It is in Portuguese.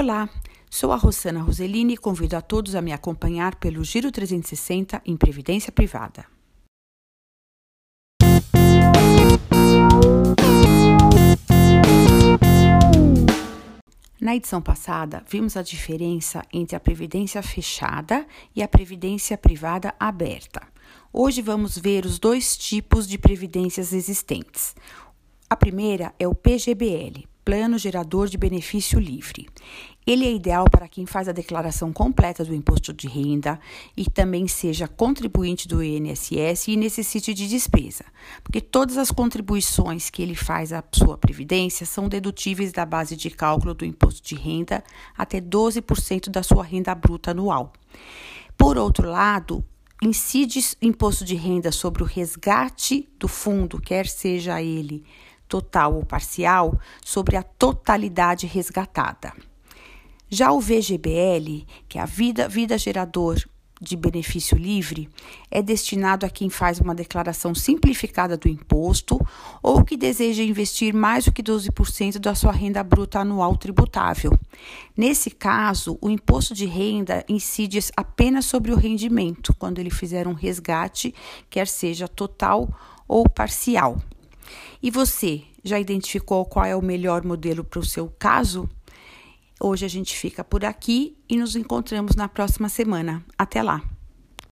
Olá, sou a Rosana Roselini e convido a todos a me acompanhar pelo Giro 360 em Previdência Privada. Na edição passada, vimos a diferença entre a previdência fechada e a previdência privada aberta. Hoje vamos ver os dois tipos de previdências existentes. A primeira é o PGBL, Plano Gerador de Benefício Livre. Ele é ideal para quem faz a declaração completa do imposto de renda e também seja contribuinte do INSS e necessite de despesa, porque todas as contribuições que ele faz à sua previdência são dedutíveis da base de cálculo do imposto de renda até 12% da sua renda bruta anual. Por outro lado, incide imposto de renda sobre o resgate do fundo, quer seja ele total ou parcial sobre a totalidade resgatada. Já o VGBL, que é a vida, vida gerador de benefício livre, é destinado a quem faz uma declaração simplificada do imposto ou que deseja investir mais do que 12% da sua renda bruta anual tributável. Nesse caso, o imposto de renda incide apenas sobre o rendimento, quando ele fizer um resgate, quer seja total ou parcial. E você já identificou qual é o melhor modelo para o seu caso? Hoje a gente fica por aqui e nos encontramos na próxima semana. Até lá!